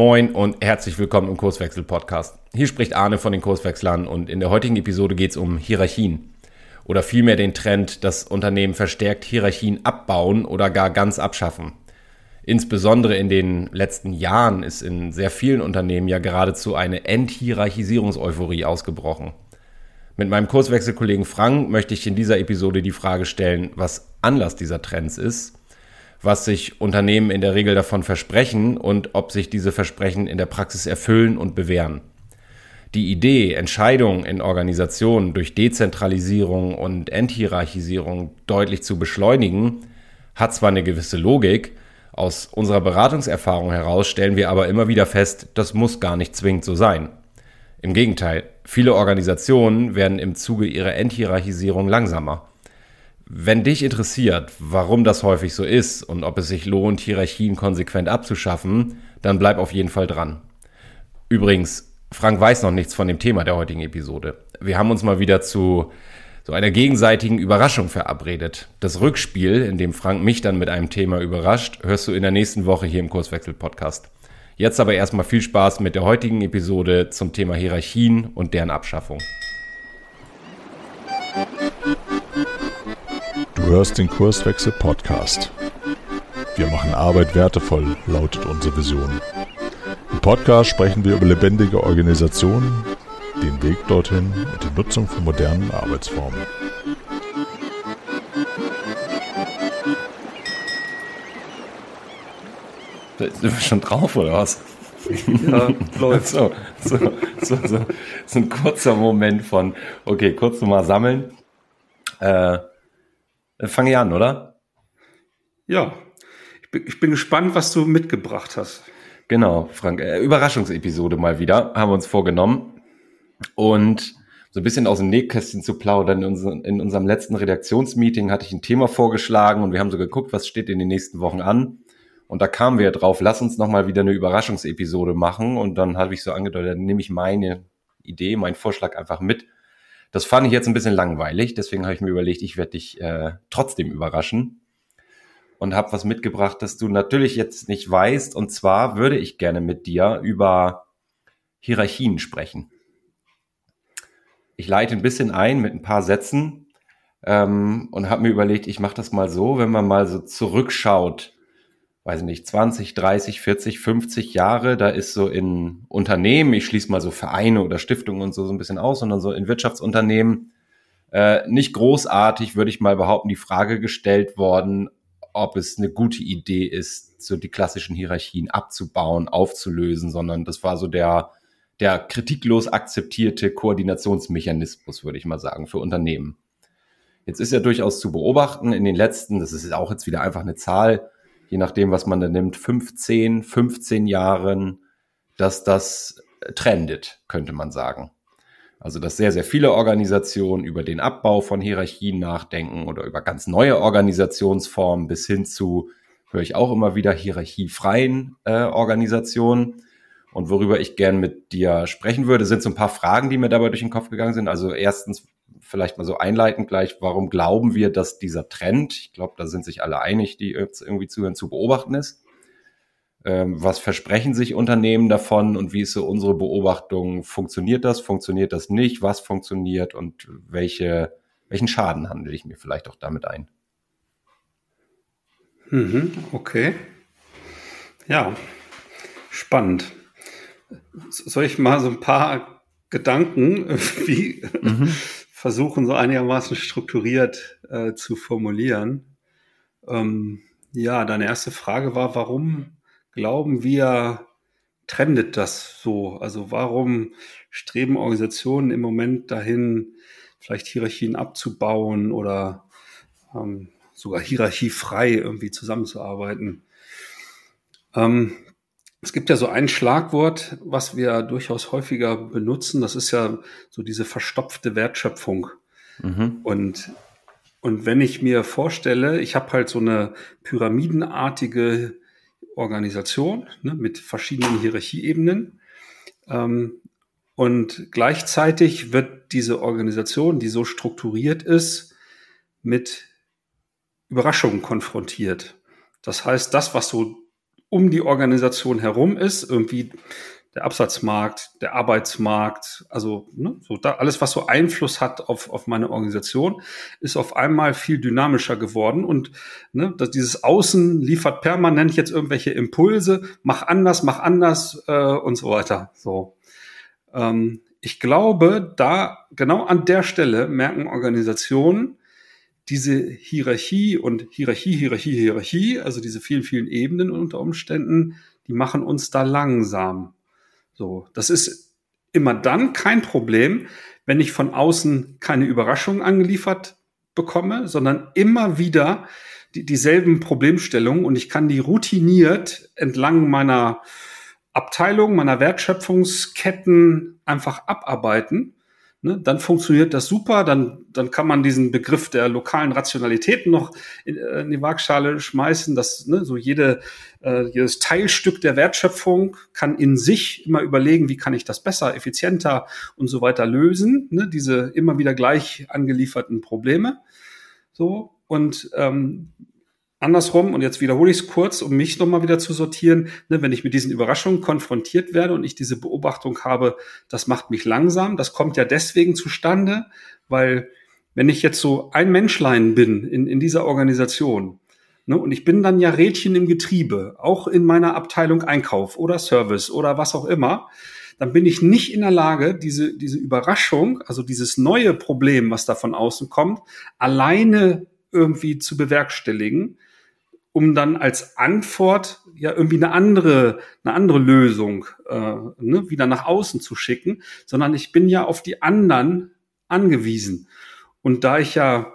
Moin und herzlich willkommen im Kurswechsel-Podcast. Hier spricht Arne von den Kurswechslern und in der heutigen Episode geht es um Hierarchien oder vielmehr den Trend, dass Unternehmen verstärkt Hierarchien abbauen oder gar ganz abschaffen. Insbesondere in den letzten Jahren ist in sehr vielen Unternehmen ja geradezu eine Enthierarchisierungseuphorie ausgebrochen. Mit meinem Kurswechselkollegen Frank möchte ich in dieser Episode die Frage stellen, was Anlass dieser Trends ist, was sich Unternehmen in der Regel davon versprechen und ob sich diese Versprechen in der Praxis erfüllen und bewähren. Die Idee, Entscheidungen in Organisationen durch Dezentralisierung und Enthierarchisierung deutlich zu beschleunigen, hat zwar eine gewisse Logik, aus unserer Beratungserfahrung heraus stellen wir aber immer wieder fest, das muss gar nicht zwingend so sein. Im Gegenteil, viele Organisationen werden im Zuge ihrer Enthierarchisierung langsamer. Wenn dich interessiert, warum das häufig so ist und ob es sich lohnt, Hierarchien konsequent abzuschaffen, dann bleib auf jeden Fall dran. Übrigens, Frank weiß noch nichts von dem Thema der heutigen Episode. Wir haben uns mal wieder zu so einer gegenseitigen Überraschung verabredet. Das Rückspiel, in dem Frank mich dann mit einem Thema überrascht, hörst du in der nächsten Woche hier im Kurswechsel-Podcast. Jetzt aber erstmal viel Spaß mit der heutigen Episode zum Thema Hierarchien und deren Abschaffung. Hörst den Kurswechsel Podcast. Wir machen Arbeit wertevoll, lautet unsere Vision. Im Podcast sprechen wir über lebendige Organisationen, den Weg dorthin und die Nutzung von modernen Arbeitsformen. Sind wir schon drauf oder was? Ja, läuft. So, so, so, so, so ein kurzer Moment von, okay, kurz nochmal sammeln. Äh, fange ich an, oder? Ja, ich bin, ich bin gespannt, was du mitgebracht hast. Genau, Frank. Äh, Überraschungsepisode mal wieder, haben wir uns vorgenommen. Und so ein bisschen aus dem Nähkästchen zu plaudern. In, unser, in unserem letzten Redaktionsmeeting hatte ich ein Thema vorgeschlagen und wir haben so geguckt, was steht in den nächsten Wochen an. Und da kamen wir drauf, lass uns nochmal wieder eine Überraschungsepisode machen. Und dann habe ich so angedeutet, dann nehme ich meine Idee, meinen Vorschlag einfach mit. Das fand ich jetzt ein bisschen langweilig, deswegen habe ich mir überlegt, ich werde dich äh, trotzdem überraschen und habe was mitgebracht, das du natürlich jetzt nicht weißt. Und zwar würde ich gerne mit dir über Hierarchien sprechen. Ich leite ein bisschen ein mit ein paar Sätzen ähm, und habe mir überlegt, ich mache das mal so, wenn man mal so zurückschaut weiß ich nicht, 20, 30, 40, 50 Jahre, da ist so in Unternehmen, ich schließe mal so Vereine oder Stiftungen und so, so ein bisschen aus, sondern so in Wirtschaftsunternehmen äh, nicht großartig, würde ich mal behaupten, die Frage gestellt worden, ob es eine gute Idee ist, so die klassischen Hierarchien abzubauen, aufzulösen, sondern das war so der, der kritiklos akzeptierte Koordinationsmechanismus, würde ich mal sagen, für Unternehmen. Jetzt ist ja durchaus zu beobachten in den letzten, das ist auch jetzt wieder einfach eine Zahl, je nachdem, was man da nimmt, 15, 15 Jahren, dass das trendet, könnte man sagen. Also, dass sehr, sehr viele Organisationen über den Abbau von Hierarchien nachdenken oder über ganz neue Organisationsformen bis hin zu, höre ich auch immer wieder, hierarchiefreien äh, Organisationen. Und worüber ich gern mit dir sprechen würde, sind so ein paar Fragen, die mir dabei durch den Kopf gegangen sind. Also erstens, vielleicht mal so einleitend gleich, warum glauben wir, dass dieser Trend, ich glaube, da sind sich alle einig, die jetzt irgendwie zuhören, zu beobachten ist? Ähm, was versprechen sich Unternehmen davon und wie ist so unsere Beobachtung? Funktioniert das? Funktioniert das nicht? Was funktioniert und welche, welchen Schaden handle ich mir vielleicht auch damit ein? Mhm, okay. Ja, spannend. Soll ich mal so ein paar Gedanken wie mhm versuchen, so einigermaßen strukturiert äh, zu formulieren. Ähm, ja, deine erste Frage war, warum glauben wir, trendet das so? Also warum streben Organisationen im Moment dahin, vielleicht Hierarchien abzubauen oder ähm, sogar hierarchiefrei irgendwie zusammenzuarbeiten? Ähm, es gibt ja so ein Schlagwort, was wir durchaus häufiger benutzen. Das ist ja so diese verstopfte Wertschöpfung. Mhm. Und, und wenn ich mir vorstelle, ich habe halt so eine pyramidenartige Organisation ne, mit verschiedenen Hierarchieebenen. Ähm, und gleichzeitig wird diese Organisation, die so strukturiert ist, mit Überraschungen konfrontiert. Das heißt, das, was so um die Organisation herum ist, irgendwie der Absatzmarkt, der Arbeitsmarkt, also ne, so da alles, was so Einfluss hat auf, auf meine Organisation, ist auf einmal viel dynamischer geworden und ne, dass dieses Außen liefert permanent jetzt irgendwelche Impulse, mach anders, mach anders äh, und so weiter. So, ähm, ich glaube, da genau an der Stelle merken Organisationen diese Hierarchie und Hierarchie, Hierarchie, Hierarchie, also diese vielen, vielen Ebenen unter Umständen, die machen uns da langsam. So, das ist immer dann kein Problem, wenn ich von außen keine Überraschung angeliefert bekomme, sondern immer wieder die, dieselben Problemstellungen und ich kann die routiniert entlang meiner Abteilung, meiner Wertschöpfungsketten einfach abarbeiten ne, dann funktioniert das super, dann, dann kann man diesen Begriff der lokalen Rationalität noch in, äh, in die Waagschale schmeißen, dass ne, so jede, äh, jedes Teilstück der Wertschöpfung kann in sich immer überlegen, wie kann ich das besser, effizienter und so weiter lösen, ne, diese immer wieder gleich angelieferten Probleme. So, und ähm, andersrum, und jetzt wiederhole ich es kurz, um mich nochmal wieder zu sortieren, ne, wenn ich mit diesen Überraschungen konfrontiert werde und ich diese Beobachtung habe, das macht mich langsam, das kommt ja deswegen zustande, weil wenn ich jetzt so ein Menschlein bin in, in dieser Organisation, ne, und ich bin dann ja Rädchen im Getriebe, auch in meiner Abteilung Einkauf oder Service oder was auch immer, dann bin ich nicht in der Lage, diese, diese Überraschung, also dieses neue Problem, was da von außen kommt, alleine irgendwie zu bewerkstelligen, um dann als Antwort ja irgendwie eine andere, eine andere Lösung äh, ne, wieder nach außen zu schicken, sondern ich bin ja auf die anderen angewiesen. Und da ich ja,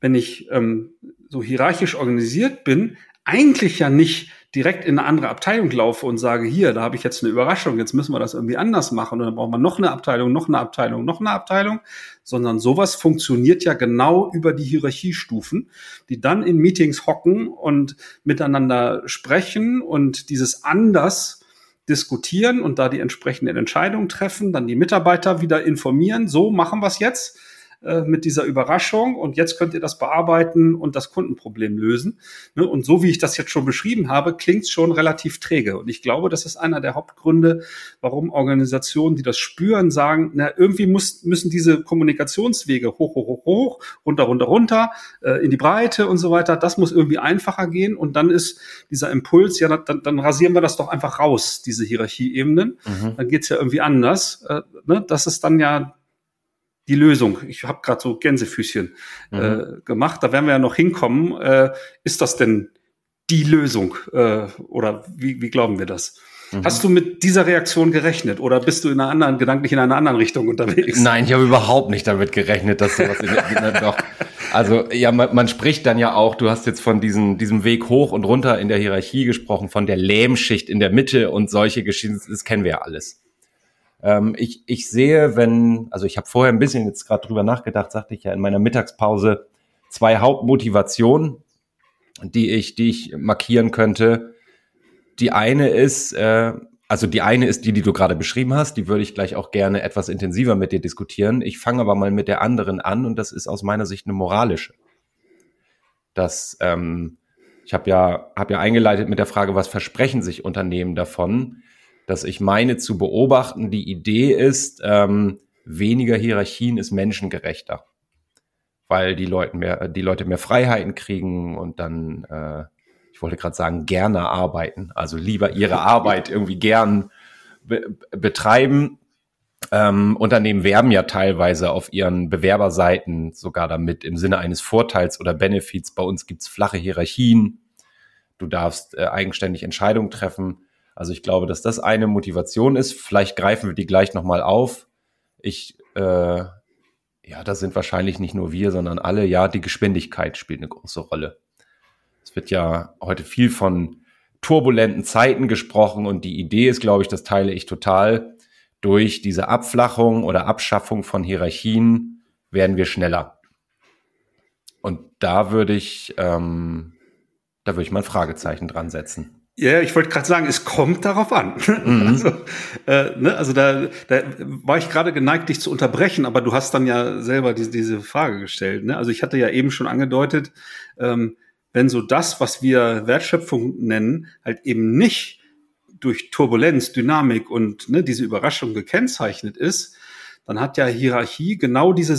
wenn ich ähm, so hierarchisch organisiert bin, eigentlich ja nicht direkt in eine andere Abteilung laufe und sage, hier, da habe ich jetzt eine Überraschung, jetzt müssen wir das irgendwie anders machen und dann braucht man noch eine Abteilung, noch eine Abteilung, noch eine Abteilung, sondern sowas funktioniert ja genau über die Hierarchiestufen, die dann in Meetings hocken und miteinander sprechen und dieses anders diskutieren und da die entsprechenden Entscheidungen treffen, dann die Mitarbeiter wieder informieren, so machen wir es jetzt äh, mit dieser Überraschung und jetzt könnt ihr das bearbeiten und das Kundenproblem lösen. Ne? Und so wie ich das jetzt schon beschrieben habe, klingt es schon relativ träge. Und ich glaube, das ist einer der Hauptgründe, warum Organisationen, die das spüren, sagen, na, irgendwie muss, müssen diese Kommunikationswege hoch, hoch, hoch, hoch, runter, runter, runter, äh, in die Breite und so weiter. Das muss irgendwie einfacher gehen. Und dann ist dieser Impuls, ja, dann, dann rasieren wir das doch einfach raus, diese Hierarchieebenen. Mhm. Dann geht's ja irgendwie anders. Äh, ne? Das ist dann ja die Lösung. Ich habe gerade so Gänsefüßchen mhm. äh, gemacht. Da werden wir ja noch hinkommen. Äh, ist das denn die Lösung? Äh, oder wie, wie glauben wir das? Mhm. Hast du mit dieser Reaktion gerechnet oder bist du in einer anderen, gedanklich in einer anderen Richtung unterwegs? Nein, ich habe überhaupt nicht damit gerechnet, dass sowas in der, doch. Also ja, man, man spricht dann ja auch, du hast jetzt von diesem, diesem Weg hoch und runter in der Hierarchie gesprochen, von der Lähmschicht in der Mitte und solche Geschichten, das kennen wir ja alles. Ähm, ich, ich sehe, wenn, also ich habe vorher ein bisschen jetzt gerade drüber nachgedacht, sagte ich ja in meiner Mittagspause, zwei Hauptmotivationen, die ich, die ich markieren könnte. Die eine ist, äh, also die eine ist die, die du gerade beschrieben hast, die würde ich gleich auch gerne etwas intensiver mit dir diskutieren. Ich fange aber mal mit der anderen an und das ist aus meiner Sicht eine moralische. Das, ähm, ich habe ja, hab ja eingeleitet mit der Frage, was versprechen sich Unternehmen davon? Dass ich meine zu beobachten, die Idee ist, ähm, weniger Hierarchien ist menschengerechter, weil die Leute mehr, die Leute mehr Freiheiten kriegen und dann, äh, ich wollte gerade sagen, gerne arbeiten, also lieber ihre Arbeit irgendwie gern be betreiben. Ähm, Unternehmen werben ja teilweise auf ihren Bewerberseiten sogar damit im Sinne eines Vorteils oder Benefits. Bei uns gibt's flache Hierarchien. Du darfst äh, eigenständig Entscheidungen treffen. Also ich glaube, dass das eine Motivation ist. Vielleicht greifen wir die gleich nochmal auf. Ich, äh, ja, da sind wahrscheinlich nicht nur wir, sondern alle. Ja, die Geschwindigkeit spielt eine große Rolle. Es wird ja heute viel von turbulenten Zeiten gesprochen und die Idee ist, glaube ich, das teile ich total. Durch diese Abflachung oder Abschaffung von Hierarchien werden wir schneller. Und da würde ich, ähm, da würde ich mal ein Fragezeichen dran setzen. Ja, ich wollte gerade sagen, es kommt darauf an. Mhm. Also, äh, ne, also da, da war ich gerade geneigt, dich zu unterbrechen, aber du hast dann ja selber diese, diese Frage gestellt. Ne? Also ich hatte ja eben schon angedeutet, ähm, wenn so das, was wir Wertschöpfung nennen, halt eben nicht durch Turbulenz, Dynamik und ne, diese Überraschung gekennzeichnet ist, dann hat ja Hierarchie genau diese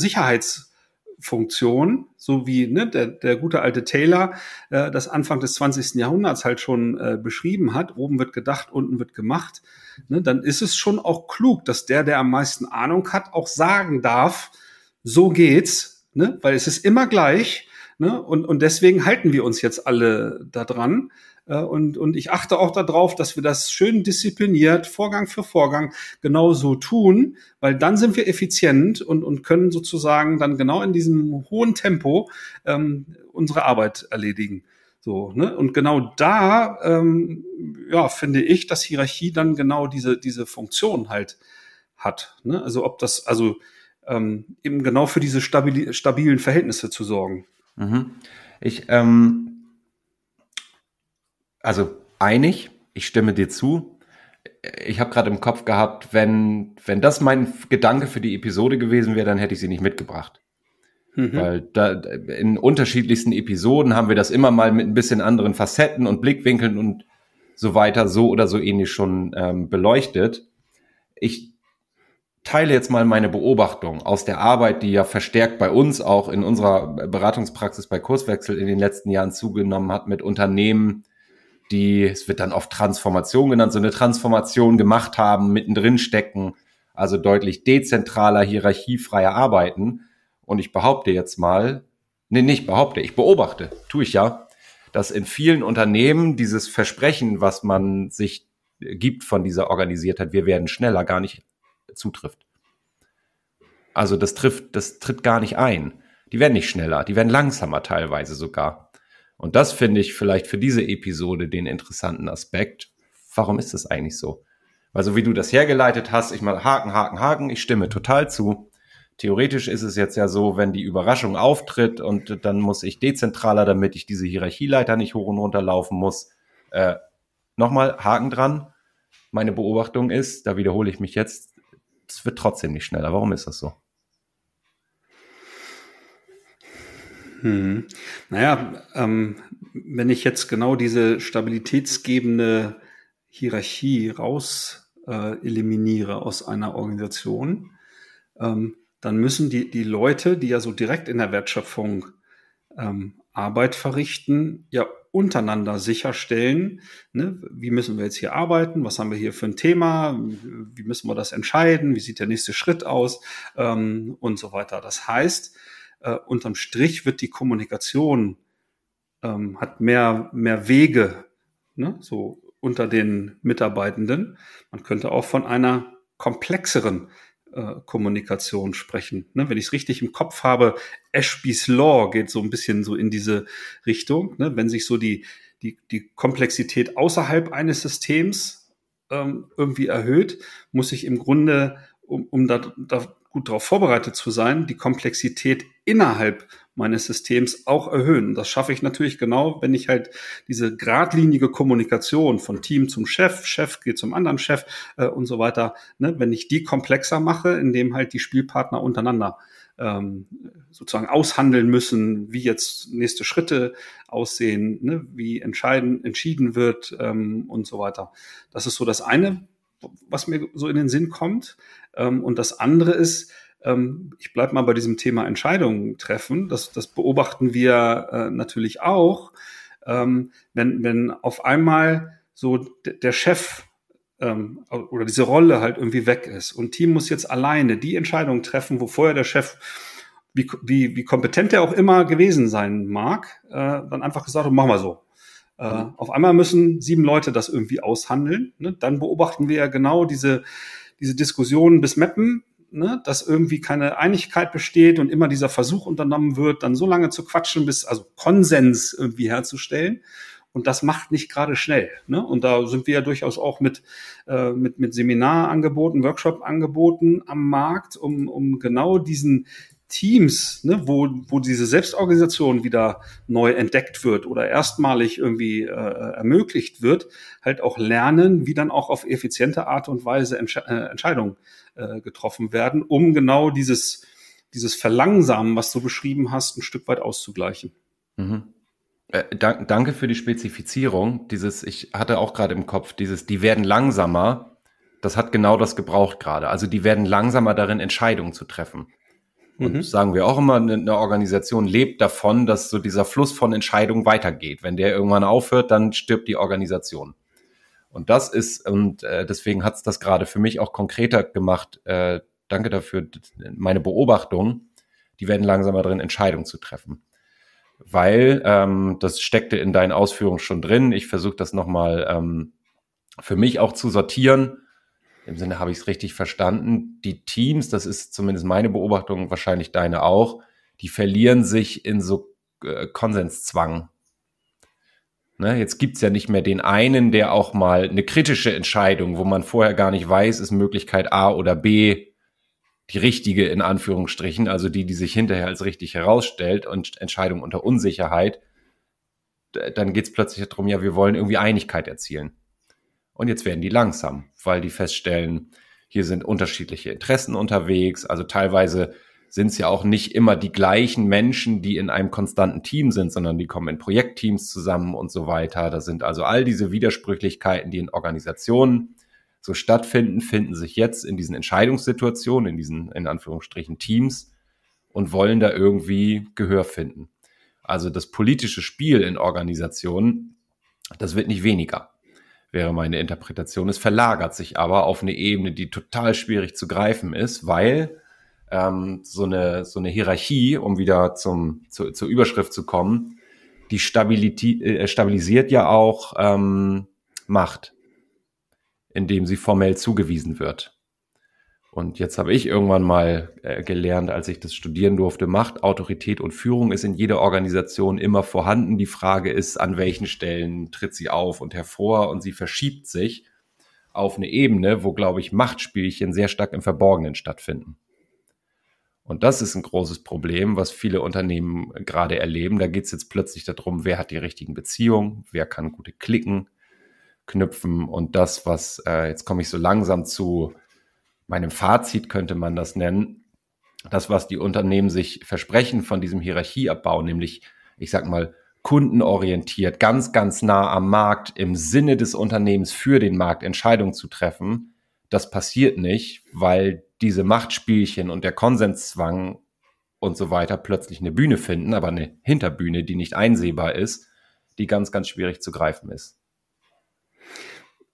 Sicherheitsfunktion, so wie ne, der, der gute alte Taylor äh, das Anfang des 20. Jahrhunderts halt schon äh, beschrieben hat. Oben wird gedacht, unten wird gemacht. Ne, dann ist es schon auch klug, dass der, der am meisten Ahnung hat, auch sagen darf, so geht's, ne, weil es ist immer gleich. Ne, und, und deswegen halten wir uns jetzt alle da dran. Und, und ich achte auch darauf, dass wir das schön diszipliniert, Vorgang für Vorgang, genau so tun, weil dann sind wir effizient und, und können sozusagen dann genau in diesem hohen Tempo ähm, unsere Arbeit erledigen. So, ne? Und genau da, ähm, ja, finde ich, dass Hierarchie dann genau diese, diese Funktion halt hat. Ne? Also ob das, also ähm, eben genau für diese stabili stabilen Verhältnisse zu sorgen. Mhm. Ich, ähm, also einig, ich stimme dir zu. Ich habe gerade im Kopf gehabt, wenn, wenn das mein Gedanke für die Episode gewesen wäre, dann hätte ich sie nicht mitgebracht. Mhm. Weil da, in unterschiedlichsten Episoden haben wir das immer mal mit ein bisschen anderen Facetten und Blickwinkeln und so weiter, so oder so ähnlich schon ähm, beleuchtet. Ich teile jetzt mal meine Beobachtung aus der Arbeit, die ja verstärkt bei uns auch in unserer Beratungspraxis bei Kurswechsel in den letzten Jahren zugenommen hat mit Unternehmen, die, es wird dann oft Transformation genannt, so eine Transformation gemacht haben, mittendrin stecken, also deutlich dezentraler, hierarchiefreier arbeiten. Und ich behaupte jetzt mal, nee, nicht behaupte, ich beobachte, tue ich ja, dass in vielen Unternehmen dieses Versprechen, was man sich gibt von dieser Organisiertheit, wir werden schneller, gar nicht zutrifft. Also das trifft, das tritt gar nicht ein. Die werden nicht schneller, die werden langsamer teilweise sogar. Und das finde ich vielleicht für diese Episode den interessanten Aspekt. Warum ist das eigentlich so? Weil so wie du das hergeleitet hast, ich mal Haken, Haken, Haken, ich stimme total zu. Theoretisch ist es jetzt ja so, wenn die Überraschung auftritt und dann muss ich dezentraler, damit ich diese Hierarchieleiter nicht hoch und runter laufen muss. Äh, Nochmal Haken dran. Meine Beobachtung ist, da wiederhole ich mich jetzt, es wird trotzdem nicht schneller. Warum ist das so? Hm. Naja, ähm, wenn ich jetzt genau diese stabilitätsgebende Hierarchie raus äh, eliminiere aus einer Organisation, ähm, dann müssen die, die Leute, die ja so direkt in der Wertschöpfung ähm, Arbeit verrichten, ja untereinander sicherstellen, ne, wie müssen wir jetzt hier arbeiten, was haben wir hier für ein Thema, wie müssen wir das entscheiden, wie sieht der nächste Schritt aus ähm, und so weiter. Das heißt, äh, unterm Strich wird die Kommunikation ähm, hat mehr mehr Wege, ne, so unter den Mitarbeitenden. Man könnte auch von einer komplexeren äh, Kommunikation sprechen. Ne, wenn ich es richtig im Kopf habe, Ashby's Law geht so ein bisschen so in diese Richtung. Ne, wenn sich so die, die, die Komplexität außerhalb eines Systems ähm, irgendwie erhöht, muss ich im Grunde, um, um da, da gut darauf vorbereitet zu sein, die Komplexität innerhalb meines Systems auch erhöhen. Das schaffe ich natürlich genau, wenn ich halt diese geradlinige Kommunikation von Team zum Chef, Chef geht zum anderen Chef äh, und so weiter, ne, wenn ich die komplexer mache, indem halt die Spielpartner untereinander ähm, sozusagen aushandeln müssen, wie jetzt nächste Schritte aussehen, ne, wie entscheiden, entschieden wird ähm, und so weiter. Das ist so das eine, was mir so in den Sinn kommt. Ähm, und das andere ist, ähm, ich bleibe mal bei diesem Thema Entscheidungen treffen. Das, das beobachten wir äh, natürlich auch. Ähm, wenn, wenn auf einmal so der Chef ähm, oder diese Rolle halt irgendwie weg ist und Team muss jetzt alleine die Entscheidung treffen, wo vorher der Chef wie, wie, wie kompetent er auch immer gewesen sein mag, äh, dann einfach gesagt, hat, machen wir so. Äh, mhm. Auf einmal müssen sieben Leute das irgendwie aushandeln. Ne? Dann beobachten wir ja genau diese, diese Diskussionen bis Meppen, ne, dass irgendwie keine Einigkeit besteht und immer dieser Versuch unternommen wird, dann so lange zu quatschen, bis also Konsens irgendwie herzustellen. Und das macht nicht gerade schnell. Ne? Und da sind wir ja durchaus auch mit, äh, mit, mit Seminarangeboten, Workshop-Angeboten am Markt, um, um genau diesen, Teams, ne, wo, wo diese Selbstorganisation wieder neu entdeckt wird oder erstmalig irgendwie äh, ermöglicht wird, halt auch lernen, wie dann auch auf effiziente Art und Weise Entsche äh, Entscheidungen äh, getroffen werden, um genau dieses, dieses Verlangsamen, was du beschrieben hast, ein Stück weit auszugleichen. Mhm. Äh, dank, danke für die Spezifizierung. Dieses, ich hatte auch gerade im Kopf, dieses, die werden langsamer. Das hat genau das gebraucht gerade. Also die werden langsamer darin, Entscheidungen zu treffen. Und mhm. sagen wir auch immer, eine Organisation lebt davon, dass so dieser Fluss von Entscheidungen weitergeht. Wenn der irgendwann aufhört, dann stirbt die Organisation. Und das ist, und äh, deswegen hat es das gerade für mich auch konkreter gemacht. Äh, danke dafür, meine Beobachtung. Die werden langsamer drin, Entscheidungen zu treffen. Weil, ähm, das steckte in deinen Ausführungen schon drin. Ich versuche das nochmal ähm, für mich auch zu sortieren im Sinne habe ich es richtig verstanden. Die Teams, das ist zumindest meine Beobachtung, wahrscheinlich deine auch, die verlieren sich in so äh, Konsenszwang. Ne, jetzt gibt's ja nicht mehr den einen, der auch mal eine kritische Entscheidung, wo man vorher gar nicht weiß, ist Möglichkeit A oder B die richtige in Anführungsstrichen, also die, die sich hinterher als richtig herausstellt und Entscheidung unter Unsicherheit, dann geht's plötzlich darum, ja, wir wollen irgendwie Einigkeit erzielen. Und jetzt werden die langsam, weil die feststellen, hier sind unterschiedliche Interessen unterwegs. Also teilweise sind es ja auch nicht immer die gleichen Menschen, die in einem konstanten Team sind, sondern die kommen in Projektteams zusammen und so weiter. Da sind also all diese Widersprüchlichkeiten, die in Organisationen so stattfinden, finden sich jetzt in diesen Entscheidungssituationen, in diesen, in Anführungsstrichen, Teams und wollen da irgendwie Gehör finden. Also das politische Spiel in Organisationen, das wird nicht weniger wäre meine Interpretation. Es verlagert sich aber auf eine Ebene, die total schwierig zu greifen ist, weil ähm, so, eine, so eine Hierarchie, um wieder zum, zu, zur Überschrift zu kommen, die Stabilität, äh, stabilisiert ja auch ähm, Macht, indem sie formell zugewiesen wird. Und jetzt habe ich irgendwann mal äh, gelernt, als ich das studieren durfte, Macht, Autorität und Führung ist in jeder Organisation immer vorhanden. Die Frage ist, an welchen Stellen tritt sie auf und hervor und sie verschiebt sich auf eine Ebene, wo, glaube ich, Machtspielchen sehr stark im Verborgenen stattfinden. Und das ist ein großes Problem, was viele Unternehmen gerade erleben. Da geht es jetzt plötzlich darum, wer hat die richtigen Beziehungen, wer kann gute Klicken knüpfen und das, was, äh, jetzt komme ich so langsam zu meinem Fazit könnte man das nennen, das, was die Unternehmen sich versprechen von diesem Hierarchieabbau, nämlich, ich sag mal, kundenorientiert, ganz, ganz nah am Markt, im Sinne des Unternehmens für den Markt Entscheidungen zu treffen, das passiert nicht, weil diese Machtspielchen und der Konsenszwang und so weiter plötzlich eine Bühne finden, aber eine Hinterbühne, die nicht einsehbar ist, die ganz, ganz schwierig zu greifen ist.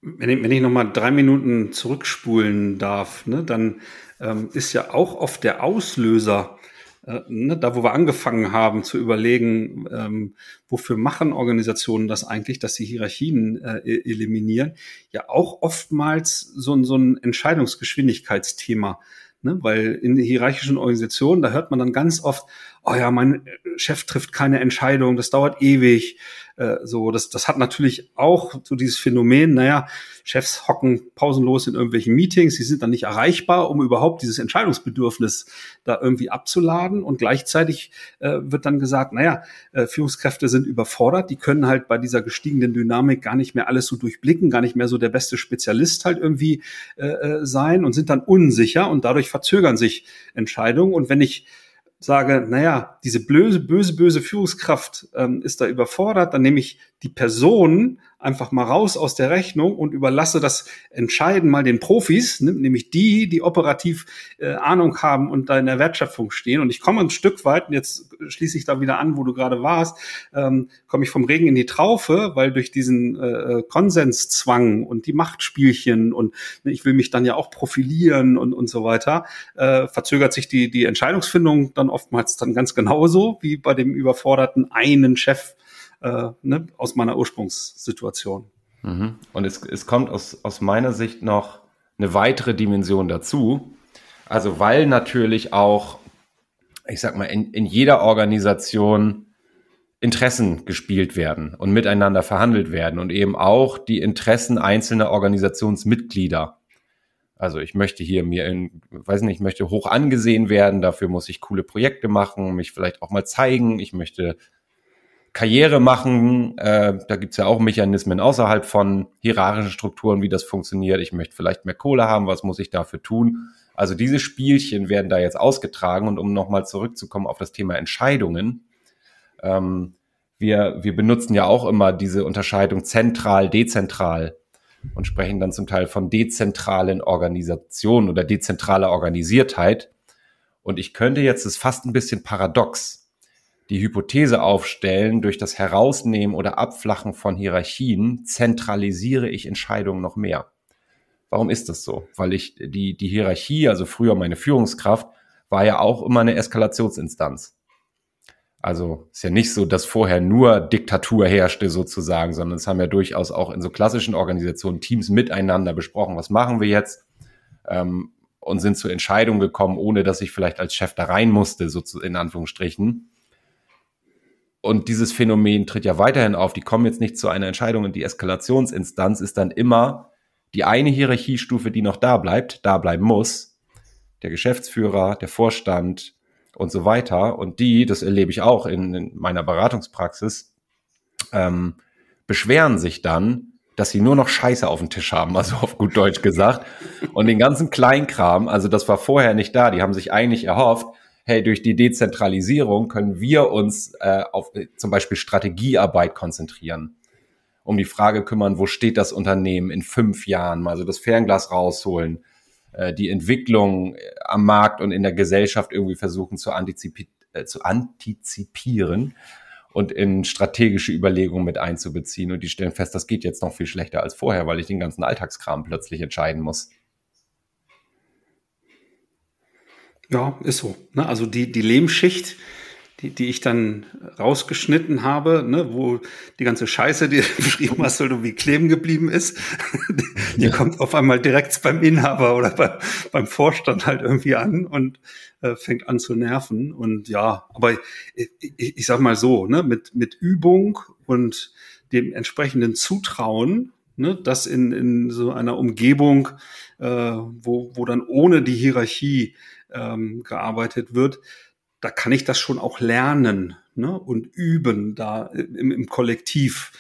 Wenn ich, wenn ich nochmal drei Minuten zurückspulen darf, ne, dann ähm, ist ja auch oft der Auslöser, äh, ne, da wo wir angefangen haben zu überlegen, ähm, wofür machen Organisationen das eigentlich, dass sie Hierarchien äh, e-, eliminieren, ja auch oftmals so, so ein Entscheidungsgeschwindigkeitsthema. Ne, weil in hierarchischen Organisationen, da hört man dann ganz oft, oh ja, mein Chef trifft keine Entscheidung, das dauert ewig. Äh, so, das, das hat natürlich auch so dieses Phänomen, naja, Chefs hocken pausenlos in irgendwelchen Meetings, sie sind dann nicht erreichbar, um überhaupt dieses Entscheidungsbedürfnis da irgendwie abzuladen. Und gleichzeitig äh, wird dann gesagt, naja, äh, Führungskräfte sind überfordert, die können halt bei dieser gestiegenen Dynamik gar nicht mehr alles so durchblicken, gar nicht mehr so der beste Spezialist halt irgendwie äh, äh sein und sind dann unsicher und dadurch verzögern sich Entscheidungen. Und wenn ich sage, naja, diese böse, böse, böse Führungskraft ähm, ist da überfordert, dann nehme ich die Person einfach mal raus aus der Rechnung und überlasse das Entscheiden mal den Profis, nämlich die, die operativ äh, Ahnung haben und da in der Wertschöpfung stehen. Und ich komme ein Stück weit, und jetzt schließe ich da wieder an, wo du gerade warst, ähm, komme ich vom Regen in die Traufe, weil durch diesen äh, äh Konsenszwang und die Machtspielchen und ne, ich will mich dann ja auch profilieren und, und so weiter, äh, verzögert sich die, die Entscheidungsfindung dann oftmals dann ganz genauso wie bei dem überforderten einen Chef äh, ne, aus meiner Ursprungssituation. Mhm. Und es, es kommt aus, aus meiner Sicht noch eine weitere Dimension dazu. Also weil natürlich auch, ich sag mal, in, in jeder Organisation Interessen gespielt werden und miteinander verhandelt werden und eben auch die Interessen einzelner Organisationsmitglieder. Also ich möchte hier mir in, weiß nicht, ich möchte hoch angesehen werden, dafür muss ich coole Projekte machen, mich vielleicht auch mal zeigen, ich möchte Karriere machen. Äh, da gibt's ja auch Mechanismen außerhalb von hierarchischen Strukturen, wie das funktioniert. Ich möchte vielleicht mehr Kohle haben, was muss ich dafür tun? Also diese Spielchen werden da jetzt ausgetragen und um nochmal zurückzukommen auf das Thema Entscheidungen, ähm, wir, wir benutzen ja auch immer diese Unterscheidung zentral, dezentral und sprechen dann zum Teil von dezentralen Organisationen oder dezentraler Organisiertheit. Und ich könnte jetzt, das ist fast ein bisschen paradox, die Hypothese aufstellen, durch das Herausnehmen oder Abflachen von Hierarchien zentralisiere ich Entscheidungen noch mehr. Warum ist das so? Weil ich die, die Hierarchie, also früher meine Führungskraft, war ja auch immer eine Eskalationsinstanz. Also ist ja nicht so, dass vorher nur Diktatur herrschte sozusagen, sondern es haben ja durchaus auch in so klassischen Organisationen Teams miteinander besprochen, was machen wir jetzt ähm, und sind zur Entscheidung gekommen, ohne dass ich vielleicht als Chef da rein musste, so zu, in Anführungsstrichen. Und dieses Phänomen tritt ja weiterhin auf. Die kommen jetzt nicht zu einer Entscheidung und die Eskalationsinstanz ist dann immer die eine Hierarchiestufe, die noch da bleibt, da bleiben muss. Der Geschäftsführer, der Vorstand, und so weiter. Und die, das erlebe ich auch in, in meiner Beratungspraxis, ähm, beschweren sich dann, dass sie nur noch Scheiße auf dem Tisch haben, also auf gut Deutsch gesagt. Und den ganzen Kleinkram, also das war vorher nicht da, die haben sich eigentlich erhofft, hey, durch die Dezentralisierung können wir uns äh, auf äh, zum Beispiel Strategiearbeit konzentrieren. Um die Frage kümmern, wo steht das Unternehmen in fünf Jahren, also das Fernglas rausholen, äh, die Entwicklung äh, am Markt und in der Gesellschaft irgendwie versuchen zu, antizipi äh, zu antizipieren und in strategische Überlegungen mit einzubeziehen. Und die stellen fest, das geht jetzt noch viel schlechter als vorher, weil ich den ganzen Alltagskram plötzlich entscheiden muss. Ja, ist so. Ne? Also die, die Lehmschicht, die, die ich dann rausgeschnitten habe, ne, wo die ganze Scheiße, die du beschrieben hast, so wie kleben geblieben ist, die ja. kommt auf einmal direkt beim Inhaber oder bei, beim Vorstand halt irgendwie an und äh, fängt an zu nerven. Und ja, aber ich, ich, ich sag mal so, ne, mit, mit Übung und dem entsprechenden Zutrauen, ne, das in, in so einer Umgebung, äh, wo, wo dann ohne die Hierarchie ähm, gearbeitet wird, da kann ich das schon auch lernen ne? und üben da im, im Kollektiv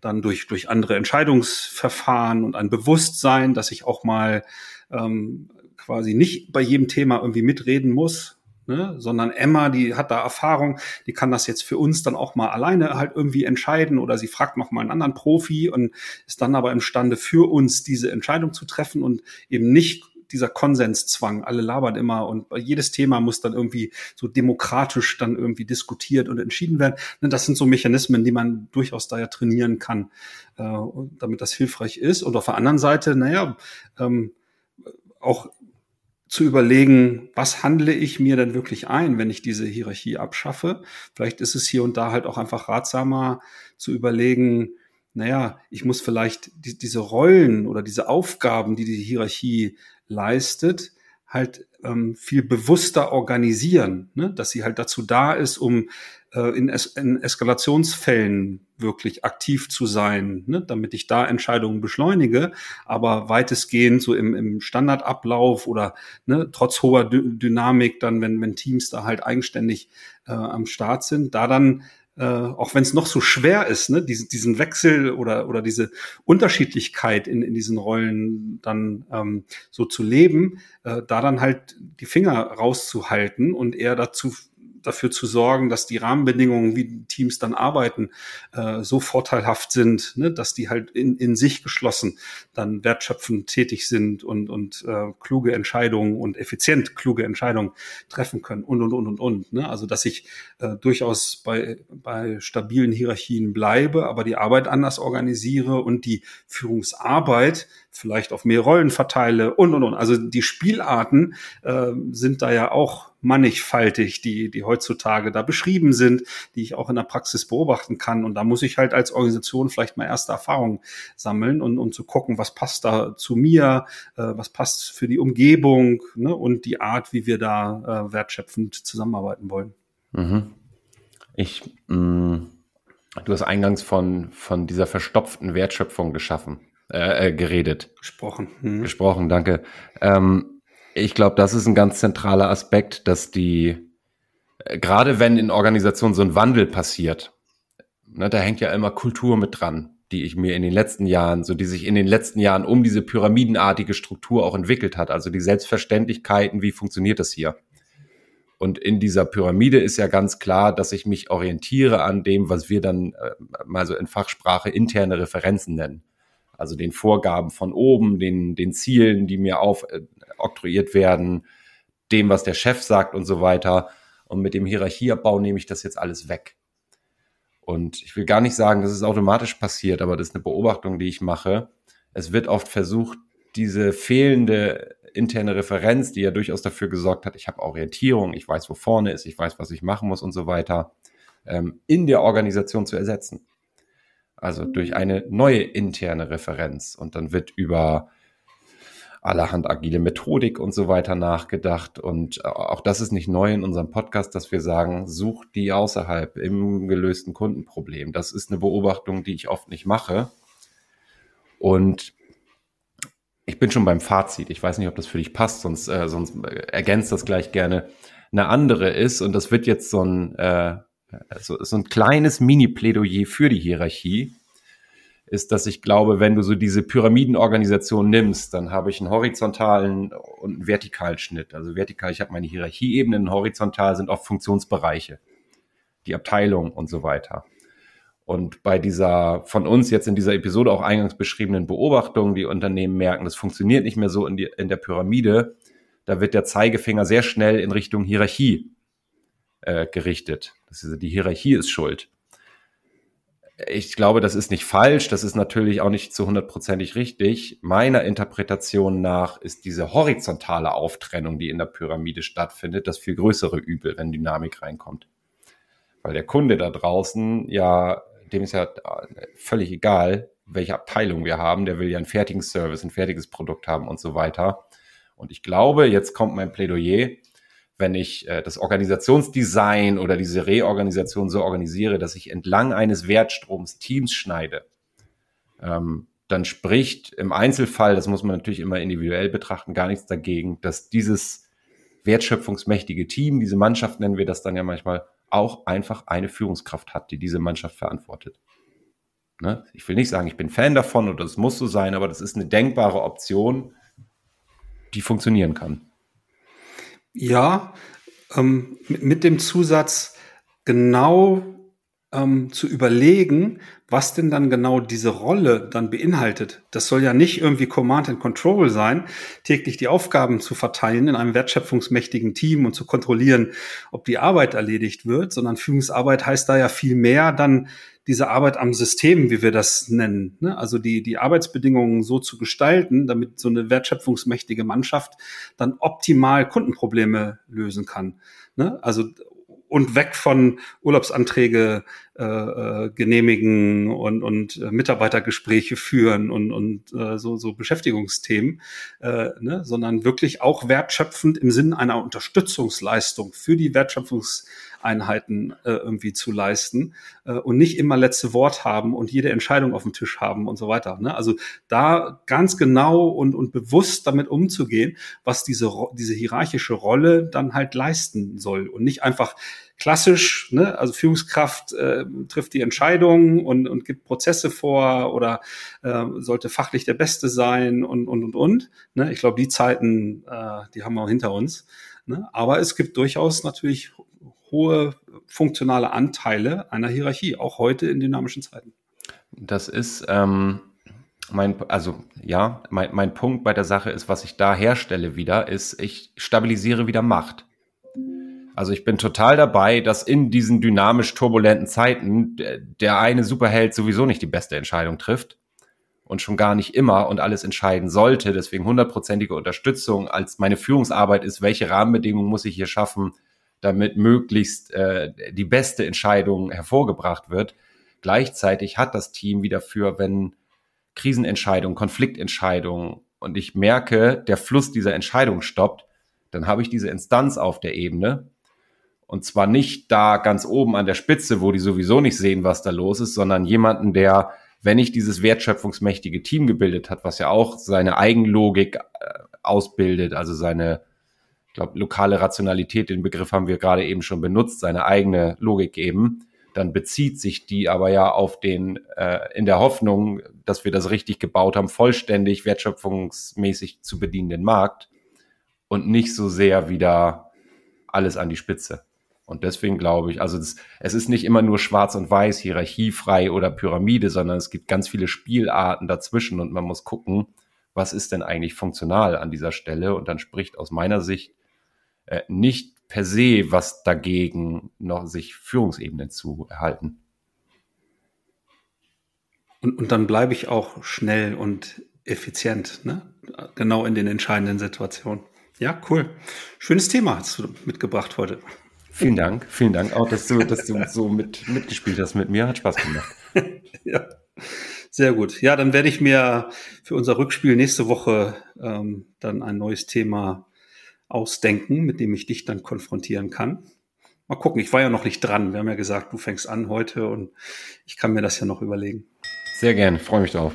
dann durch, durch andere Entscheidungsverfahren und ein Bewusstsein, dass ich auch mal ähm, quasi nicht bei jedem Thema irgendwie mitreden muss, ne? sondern Emma, die hat da Erfahrung, die kann das jetzt für uns dann auch mal alleine halt irgendwie entscheiden oder sie fragt noch mal einen anderen Profi und ist dann aber imstande für uns diese Entscheidung zu treffen und eben nicht dieser Konsenszwang. Alle labern immer und jedes Thema muss dann irgendwie so demokratisch dann irgendwie diskutiert und entschieden werden. Ne, das sind so Mechanismen, die man durchaus da ja trainieren kann, äh, damit das hilfreich ist. Und auf der anderen Seite, naja, ähm, auch zu überlegen, was handle ich mir denn wirklich ein, wenn ich diese Hierarchie abschaffe. Vielleicht ist es hier und da halt auch einfach ratsamer zu überlegen, naja, ich muss vielleicht die, diese Rollen oder diese Aufgaben, die die Hierarchie leistet, halt ähm, viel bewusster organisieren, ne? dass sie halt dazu da ist, um äh, in, es in Eskalationsfällen wirklich aktiv zu sein, ne? damit ich da Entscheidungen beschleunige, aber weitestgehend so im, im Standardablauf oder ne, trotz hoher D Dynamik dann, wenn, wenn Teams da halt eigenständig äh, am Start sind, da dann äh, auch wenn es noch so schwer ist, ne, diesen, diesen Wechsel oder, oder diese Unterschiedlichkeit in, in diesen Rollen dann ähm, so zu leben, äh, da dann halt die Finger rauszuhalten und eher dazu dafür zu sorgen, dass die Rahmenbedingungen, wie Teams dann arbeiten, äh, so vorteilhaft sind, ne, dass die halt in, in sich geschlossen dann wertschöpfend tätig sind und, und äh, kluge Entscheidungen und effizient kluge Entscheidungen treffen können und, und, und, und, und. Ne? Also, dass ich äh, durchaus bei, bei stabilen Hierarchien bleibe, aber die Arbeit anders organisiere und die Führungsarbeit vielleicht auf mehr Rollen verteile und, und, und. Also die Spielarten äh, sind da ja auch mannigfaltig, die, die heutzutage da beschrieben sind, die ich auch in der Praxis beobachten kann. Und da muss ich halt als Organisation vielleicht mal erste Erfahrungen sammeln und um zu gucken, was passt da zu mir, äh, was passt für die Umgebung ne, und die Art, wie wir da äh, wertschöpfend zusammenarbeiten wollen. Mhm. Ich, mh, mm, du hast eingangs von, von dieser verstopften Wertschöpfung geschaffen, äh, äh, geredet. Gesprochen. Mhm. Gesprochen, danke. Ähm, ich glaube, das ist ein ganz zentraler Aspekt, dass die, äh, gerade wenn in Organisationen so ein Wandel passiert, ne, da hängt ja immer Kultur mit dran, die ich mir in den letzten Jahren, so die sich in den letzten Jahren um diese pyramidenartige Struktur auch entwickelt hat. Also die Selbstverständlichkeiten, wie funktioniert das hier? Und in dieser Pyramide ist ja ganz klar, dass ich mich orientiere an dem, was wir dann äh, mal so in Fachsprache interne Referenzen nennen. Also den Vorgaben von oben, den, den Zielen, die mir aufoktroyiert äh, werden, dem, was der Chef sagt und so weiter. Und mit dem Hierarchieabbau nehme ich das jetzt alles weg. Und ich will gar nicht sagen, dass es automatisch passiert, aber das ist eine Beobachtung, die ich mache. Es wird oft versucht, diese fehlende interne Referenz, die ja durchaus dafür gesorgt hat, ich habe Orientierung, ich weiß, wo vorne ist, ich weiß, was ich machen muss und so weiter, ähm, in der Organisation zu ersetzen. Also durch eine neue interne Referenz. Und dann wird über allerhand agile Methodik und so weiter nachgedacht. Und auch das ist nicht neu in unserem Podcast, dass wir sagen, such die außerhalb im gelösten Kundenproblem. Das ist eine Beobachtung, die ich oft nicht mache. Und ich bin schon beim Fazit. Ich weiß nicht, ob das für dich passt, sonst, äh, sonst ergänzt das gleich gerne. Eine andere ist, und das wird jetzt so ein, äh, so, so ein kleines Mini-Plädoyer für die Hierarchie ist, dass ich glaube, wenn du so diese Pyramidenorganisation nimmst, dann habe ich einen horizontalen und einen vertikalen Schnitt. Also vertikal, ich habe meine Hierarchieebenen, horizontal sind oft Funktionsbereiche, die Abteilung und so weiter. Und bei dieser von uns jetzt in dieser Episode auch eingangs beschriebenen Beobachtung, die Unternehmen merken, das funktioniert nicht mehr so in, die, in der Pyramide, da wird der Zeigefinger sehr schnell in Richtung Hierarchie äh, gerichtet. Das ist, die Hierarchie ist schuld ich glaube, das ist nicht falsch, das ist natürlich auch nicht zu hundertprozentig richtig. Meiner Interpretation nach ist diese horizontale Auftrennung, die in der Pyramide stattfindet, das viel größere Übel, wenn Dynamik reinkommt. Weil der Kunde da draußen, ja, dem ist ja völlig egal, welche Abteilung wir haben, der will ja einen fertigen Service, ein fertiges Produkt haben und so weiter. Und ich glaube, jetzt kommt mein Plädoyer, wenn ich äh, das Organisationsdesign oder diese Reorganisation so organisiere, dass ich entlang eines Wertstroms Teams schneide, ähm, dann spricht im Einzelfall, das muss man natürlich immer individuell betrachten, gar nichts dagegen, dass dieses wertschöpfungsmächtige Team, diese Mannschaft nennen wir das dann ja manchmal, auch einfach eine Führungskraft hat, die diese Mannschaft verantwortet. Ne? Ich will nicht sagen, ich bin Fan davon oder es muss so sein, aber das ist eine denkbare Option, die funktionieren kann. Ja, ähm, mit dem Zusatz genau ähm, zu überlegen, was denn dann genau diese Rolle dann beinhaltet. Das soll ja nicht irgendwie Command and Control sein, täglich die Aufgaben zu verteilen in einem wertschöpfungsmächtigen Team und zu kontrollieren, ob die Arbeit erledigt wird, sondern Führungsarbeit heißt da ja viel mehr dann diese Arbeit am System, wie wir das nennen. Ne? Also die, die Arbeitsbedingungen so zu gestalten, damit so eine wertschöpfungsmächtige Mannschaft dann optimal Kundenprobleme lösen kann. Ne? Also und weg von Urlaubsanträge äh, äh, genehmigen und, und äh, Mitarbeitergespräche führen und, und äh, so, so Beschäftigungsthemen, äh, ne? sondern wirklich auch wertschöpfend im Sinne einer Unterstützungsleistung für die Wertschöpfungs Einheiten äh, irgendwie zu leisten äh, und nicht immer letzte Wort haben und jede Entscheidung auf dem Tisch haben und so weiter. Ne? Also da ganz genau und, und bewusst damit umzugehen, was diese, diese hierarchische Rolle dann halt leisten soll und nicht einfach klassisch, ne, also Führungskraft äh, trifft die Entscheidung und, und gibt Prozesse vor oder äh, sollte fachlich der Beste sein und und und und. Ne? Ich glaube, die Zeiten, äh, die haben wir hinter uns. Ne? Aber es gibt durchaus natürlich hohe funktionale Anteile einer Hierarchie, auch heute in dynamischen Zeiten. Das ist ähm, mein, also ja, mein, mein Punkt bei der Sache ist, was ich da herstelle wieder, ist, ich stabilisiere wieder Macht. Also ich bin total dabei, dass in diesen dynamisch turbulenten Zeiten der eine Superheld sowieso nicht die beste Entscheidung trifft und schon gar nicht immer und alles entscheiden sollte. Deswegen hundertprozentige Unterstützung als meine Führungsarbeit ist, welche Rahmenbedingungen muss ich hier schaffen, damit möglichst äh, die beste Entscheidung hervorgebracht wird. Gleichzeitig hat das Team wieder für, wenn Krisenentscheidungen, Konfliktentscheidungen und ich merke, der Fluss dieser Entscheidung stoppt, dann habe ich diese Instanz auf der Ebene. Und zwar nicht da ganz oben an der Spitze, wo die sowieso nicht sehen, was da los ist, sondern jemanden, der, wenn ich dieses wertschöpfungsmächtige Team gebildet hat, was ja auch seine Eigenlogik äh, ausbildet, also seine ich glaube, lokale Rationalität, den Begriff haben wir gerade eben schon benutzt, seine eigene Logik eben, dann bezieht sich die aber ja auf den, äh, in der Hoffnung, dass wir das richtig gebaut haben, vollständig wertschöpfungsmäßig zu bedienenden Markt und nicht so sehr wieder alles an die Spitze. Und deswegen glaube ich, also das, es ist nicht immer nur schwarz und weiß, hierarchiefrei oder Pyramide, sondern es gibt ganz viele Spielarten dazwischen und man muss gucken, was ist denn eigentlich funktional an dieser Stelle. Und dann spricht aus meiner Sicht äh, nicht per se was dagegen, noch sich Führungsebenen zu erhalten. Und, und dann bleibe ich auch schnell und effizient, ne? genau in den entscheidenden Situationen. Ja, cool. Schönes Thema hast du mitgebracht heute. Vielen Dank, vielen Dank auch, dass du, dass du so mit, mitgespielt hast mit mir. Hat Spaß gemacht. ja, sehr gut. Ja, dann werde ich mir für unser Rückspiel nächste Woche ähm, dann ein neues Thema ausdenken, mit dem ich dich dann konfrontieren kann. Mal gucken, ich war ja noch nicht dran. Wir haben ja gesagt, du fängst an heute und ich kann mir das ja noch überlegen. Sehr gerne, freue mich drauf.